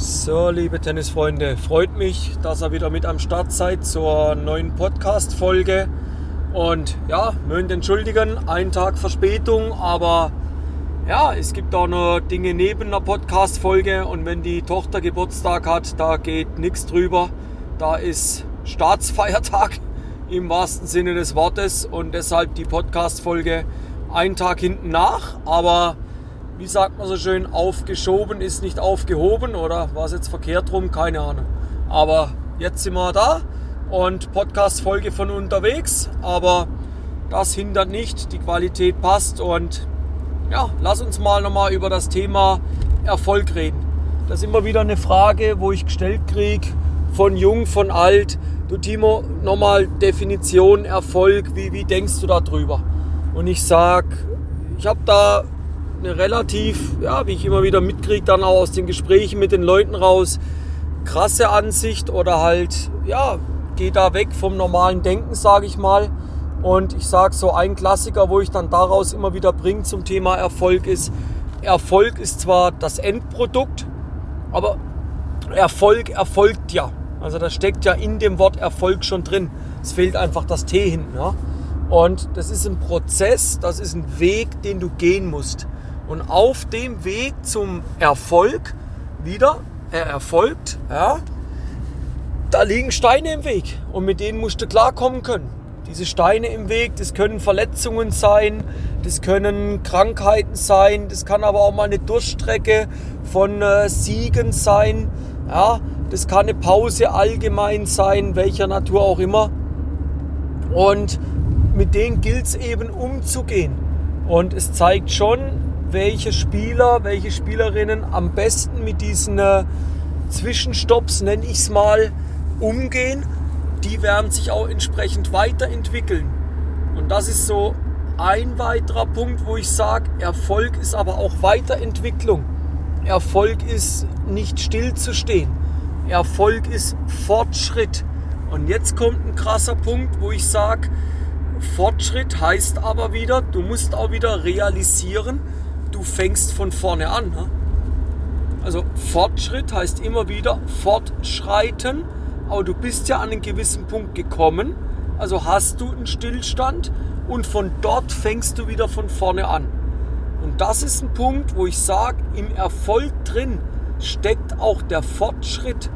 So, liebe Tennisfreunde, freut mich, dass ihr wieder mit am Start seid zur neuen Podcast-Folge. Und ja, mögen entschuldigen, ein Tag Verspätung, aber ja, es gibt auch noch Dinge neben einer Podcast-Folge. Und wenn die Tochter Geburtstag hat, da geht nichts drüber. Da ist Staatsfeiertag im wahrsten Sinne des Wortes und deshalb die Podcast-Folge einen Tag hinten nach. Aber wie sagt man so schön, aufgeschoben ist nicht aufgehoben oder war es jetzt verkehrt rum? Keine Ahnung. Aber jetzt sind wir da und Podcast-Folge von unterwegs, aber das hindert nicht, die Qualität passt und ja, lass uns mal nochmal über das Thema Erfolg reden. Das ist immer wieder eine Frage, wo ich gestellt kriege, von jung, von alt. Du Timo, nochmal Definition Erfolg, wie, wie denkst du darüber? Und ich sage, ich habe da eine relativ, ja, wie ich immer wieder mitkriege, dann auch aus den Gesprächen mit den Leuten raus, krasse Ansicht oder halt, ja, geht da weg vom normalen Denken, sage ich mal. Und ich sage so, ein Klassiker, wo ich dann daraus immer wieder bringe zum Thema Erfolg ist, Erfolg ist zwar das Endprodukt, aber Erfolg erfolgt ja. Also da steckt ja in dem Wort Erfolg schon drin. Es fehlt einfach das T hinten. Ja? Und das ist ein Prozess, das ist ein Weg, den du gehen musst. Und auf dem Weg zum Erfolg, wieder, er erfolgt, ja, da liegen Steine im Weg und mit denen musst du klarkommen können. Diese Steine im Weg, das können Verletzungen sein, das können Krankheiten sein, das kann aber auch mal eine Durchstrecke von äh, Siegen sein, ja, das kann eine Pause allgemein sein, welcher Natur auch immer. Und mit denen gilt es eben umzugehen. Und es zeigt schon, welche Spieler, welche Spielerinnen am besten mit diesen äh, Zwischenstopps, nenne ich es mal, umgehen. Die werden sich auch entsprechend weiterentwickeln. Und das ist so ein weiterer Punkt, wo ich sage, Erfolg ist aber auch Weiterentwicklung. Erfolg ist nicht stillzustehen. Erfolg ist Fortschritt. Und jetzt kommt ein krasser Punkt, wo ich sage, Fortschritt heißt aber wieder, du musst auch wieder realisieren, du fängst von vorne an. Ne? Also Fortschritt heißt immer wieder fortschreiten, aber du bist ja an einen gewissen Punkt gekommen, also hast du einen Stillstand und von dort fängst du wieder von vorne an. Und das ist ein Punkt, wo ich sage, im Erfolg drin steckt auch der Fortschritt.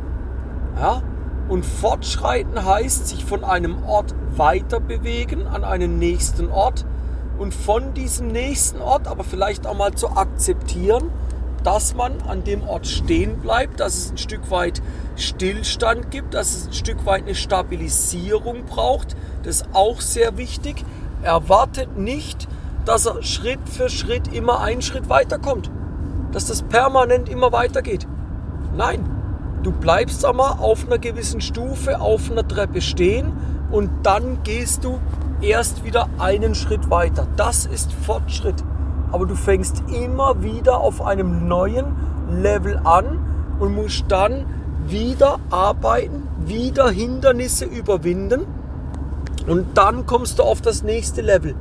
Ja? Und fortschreiten heißt sich von einem Ort weiter bewegen an einen nächsten Ort und von diesem nächsten Ort aber vielleicht auch mal zu akzeptieren, dass man an dem Ort stehen bleibt, dass es ein Stück weit Stillstand gibt, dass es ein Stück weit eine Stabilisierung braucht. Das ist auch sehr wichtig. Erwartet nicht, dass er Schritt für Schritt immer einen Schritt weiterkommt. Dass das permanent immer weitergeht. Nein, du bleibst einmal auf einer gewissen Stufe, auf einer Treppe stehen und dann gehst du erst wieder einen Schritt weiter. Das ist Fortschritt. Aber du fängst immer wieder auf einem neuen Level an und musst dann wieder arbeiten, wieder Hindernisse überwinden und dann kommst du auf das nächste Level.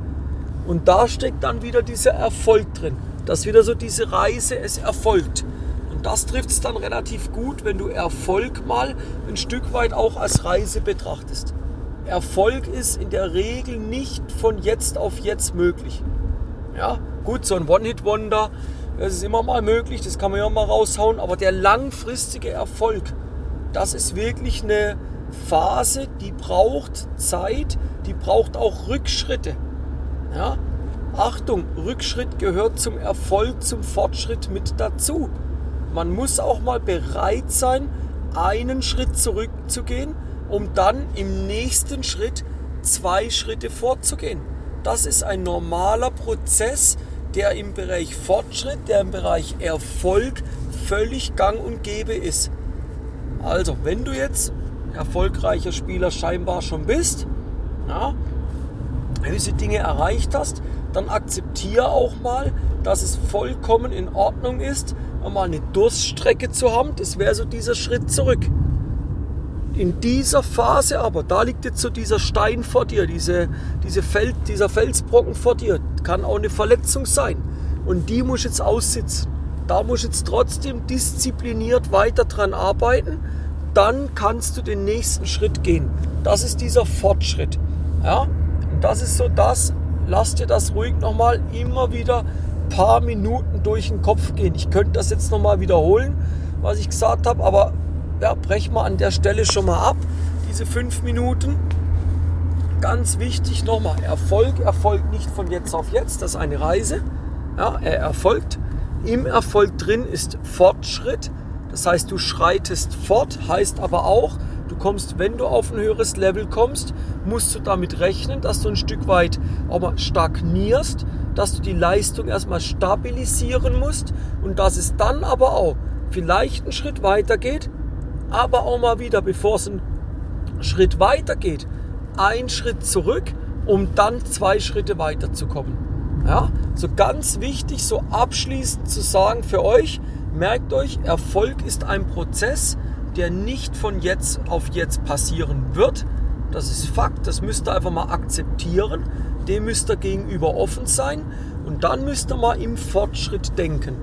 Und da steckt dann wieder dieser Erfolg drin, dass wieder so diese Reise es erfolgt. Und das trifft es dann relativ gut, wenn du Erfolg mal ein Stück weit auch als Reise betrachtest. Erfolg ist in der Regel nicht von jetzt auf jetzt möglich. Ja, gut, so ein One-Hit-Wonder, das ist immer mal möglich, das kann man ja mal raushauen, aber der langfristige Erfolg, das ist wirklich eine Phase, die braucht Zeit, die braucht auch Rückschritte. Ja? Achtung, Rückschritt gehört zum Erfolg, zum Fortschritt mit dazu. Man muss auch mal bereit sein, einen Schritt zurückzugehen um dann im nächsten Schritt zwei Schritte vorzugehen. Das ist ein normaler Prozess, der im Bereich Fortschritt, der im Bereich Erfolg völlig gang und gäbe ist. Also, wenn du jetzt erfolgreicher Spieler scheinbar schon bist, ja, gewisse Dinge erreicht hast, dann akzeptiere auch mal, dass es vollkommen in Ordnung ist, mal eine Durststrecke zu haben. Das wäre so dieser Schritt zurück in dieser Phase aber, da liegt jetzt so dieser Stein vor dir, diese, diese Feld, dieser Felsbrocken vor dir, kann auch eine Verletzung sein. Und die muss jetzt aussitzen. da musst du jetzt trotzdem diszipliniert weiter dran arbeiten. Dann kannst du den nächsten Schritt gehen. Das ist dieser Fortschritt. Ja? Und das ist so das, lass dir das ruhig nochmal immer wieder ein paar Minuten durch den Kopf gehen. Ich könnte das jetzt nochmal wiederholen, was ich gesagt habe, aber ja, brech mal an der Stelle schon mal ab, diese fünf Minuten. Ganz wichtig nochmal, Erfolg erfolgt nicht von jetzt auf jetzt, das ist eine Reise. Ja, er erfolgt. Im Erfolg drin ist Fortschritt. Das heißt, du schreitest fort, heißt aber auch, du kommst, wenn du auf ein höheres Level kommst, musst du damit rechnen, dass du ein Stück weit auch mal stagnierst, dass du die Leistung erstmal stabilisieren musst und dass es dann aber auch vielleicht einen Schritt weiter geht, aber auch mal wieder, bevor es einen Schritt weiter geht, ein Schritt zurück, um dann zwei Schritte weiterzukommen. Ja, so ganz wichtig, so abschließend zu sagen für euch, merkt euch, Erfolg ist ein Prozess, der nicht von jetzt auf jetzt passieren wird. Das ist Fakt, das müsst ihr einfach mal akzeptieren. Dem müsst ihr gegenüber offen sein und dann müsst ihr mal im Fortschritt denken.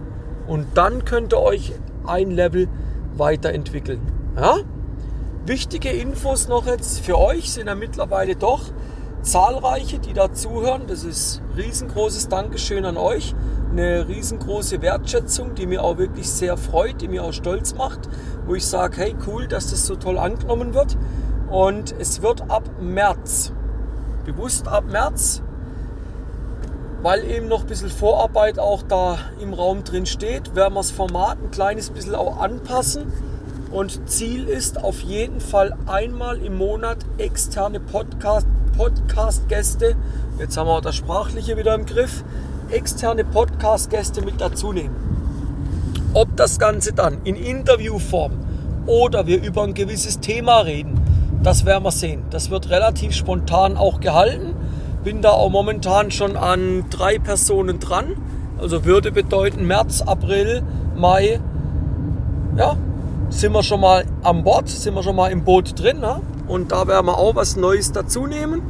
Und dann könnt ihr euch ein Level weiterentwickeln. Ja? Wichtige Infos noch jetzt für euch sind ja mittlerweile doch zahlreiche, die da zuhören. Das ist riesengroßes Dankeschön an euch. Eine riesengroße Wertschätzung, die mir auch wirklich sehr freut, die mir auch stolz macht, wo ich sage, hey cool, dass das so toll angenommen wird. Und es wird ab März, bewusst ab März, weil eben noch ein bisschen Vorarbeit auch da im Raum drin steht, werden wir das Format ein kleines bisschen auch anpassen. Und Ziel ist auf jeden Fall einmal im Monat externe Podcast, Podcast-Gäste, jetzt haben wir das Sprachliche wieder im Griff, externe Podcast-Gäste mit dazu nehmen. Ob das Ganze dann in Interviewform oder wir über ein gewisses Thema reden, das werden wir sehen. Das wird relativ spontan auch gehalten. Bin da auch momentan schon an drei Personen dran. Also würde bedeuten März, April, Mai. Ja, sind wir schon mal an Bord, sind wir schon mal im Boot drin. Ne? Und da werden wir auch was Neues dazu nehmen.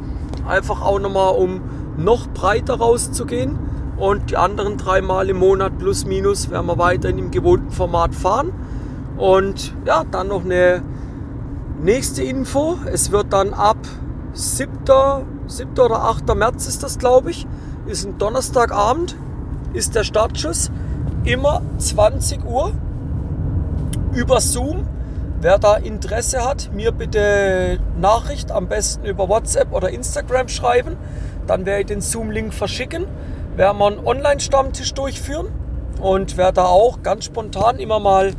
Einfach auch nochmal, um noch breiter rauszugehen. Und die anderen dreimal im Monat plus minus werden wir weiter in dem gewohnten Format fahren. Und ja, dann noch eine nächste Info. Es wird dann ab 7. 7. oder 8. März ist das, glaube ich. Ist ein Donnerstagabend, ist der Startschuss. Immer 20 Uhr über Zoom. Wer da Interesse hat, mir bitte Nachricht am besten über WhatsApp oder Instagram schreiben. Dann werde ich den Zoom-Link verschicken. Werden wir einen Online-Stammtisch durchführen und werde da auch ganz spontan immer mal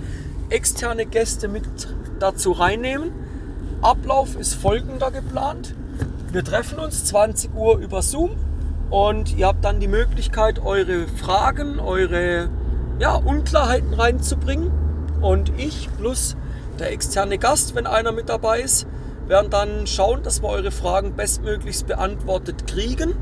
externe Gäste mit dazu reinnehmen. Ablauf ist folgender geplant. Wir treffen uns 20 Uhr über Zoom und ihr habt dann die Möglichkeit, eure Fragen, eure ja, Unklarheiten reinzubringen. Und ich plus der externe Gast, wenn einer mit dabei ist, werden dann schauen, dass wir eure Fragen bestmöglichst beantwortet kriegen.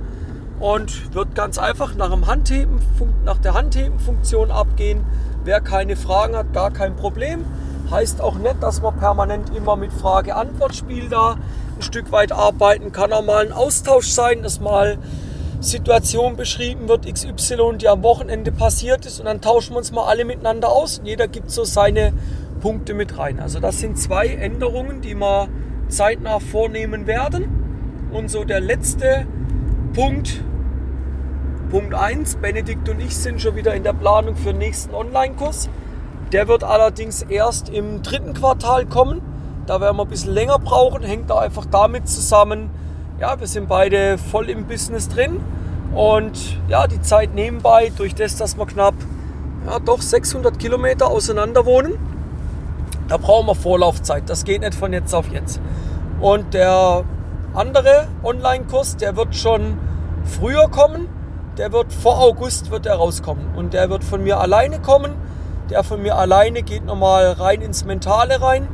Und wird ganz einfach nach, dem Handheben, nach der Handheben-Funktion abgehen. Wer keine Fragen hat, gar kein Problem. Heißt auch nicht, dass man permanent immer mit Frage-Antwort-Spiel da ein Stück weit arbeiten kann. Auch mal ein Austausch sein, dass mal Situation beschrieben wird, XY, die am Wochenende passiert ist und dann tauschen wir uns mal alle miteinander aus und jeder gibt so seine Punkte mit rein. Also das sind zwei Änderungen, die wir zeitnah vornehmen werden. Und so der letzte Punkt, Punkt 1, Benedikt und ich sind schon wieder in der Planung für den nächsten Online-Kurs. Der wird allerdings erst im dritten Quartal kommen. Da werden wir ein bisschen länger brauchen, hängt da einfach damit zusammen, ja, wir sind beide voll im Business drin und ja, die Zeit nebenbei, durch das, dass wir knapp ja, doch 600 Kilometer auseinander wohnen, da brauchen wir Vorlaufzeit. Das geht nicht von jetzt auf jetzt. Und der andere Online-Kurs, der wird schon früher kommen. Der wird vor August wird der rauskommen. Und der wird von mir alleine kommen. Der von mir alleine geht nochmal rein ins Mentale rein.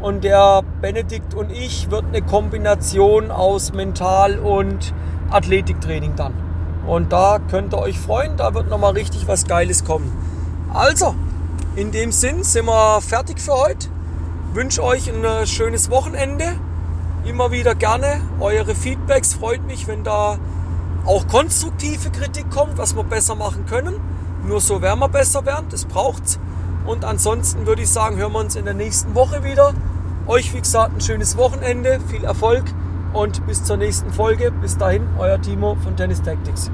Und der Benedikt und ich wird eine Kombination aus Mental- und Athletiktraining dann. Und da könnt ihr euch freuen, da wird nochmal richtig was Geiles kommen. Also, in dem Sinn sind wir fertig für heute. Wünsche euch ein äh, schönes Wochenende. Immer wieder gerne eure Feedbacks. Freut mich, wenn da auch konstruktive Kritik kommt, was wir besser machen können. Nur so werden wir besser werden, das braucht's. Und ansonsten würde ich sagen, hören wir uns in der nächsten Woche wieder. Euch, wie gesagt, ein schönes Wochenende, viel Erfolg und bis zur nächsten Folge. Bis dahin, euer Timo von Tennis Tactics.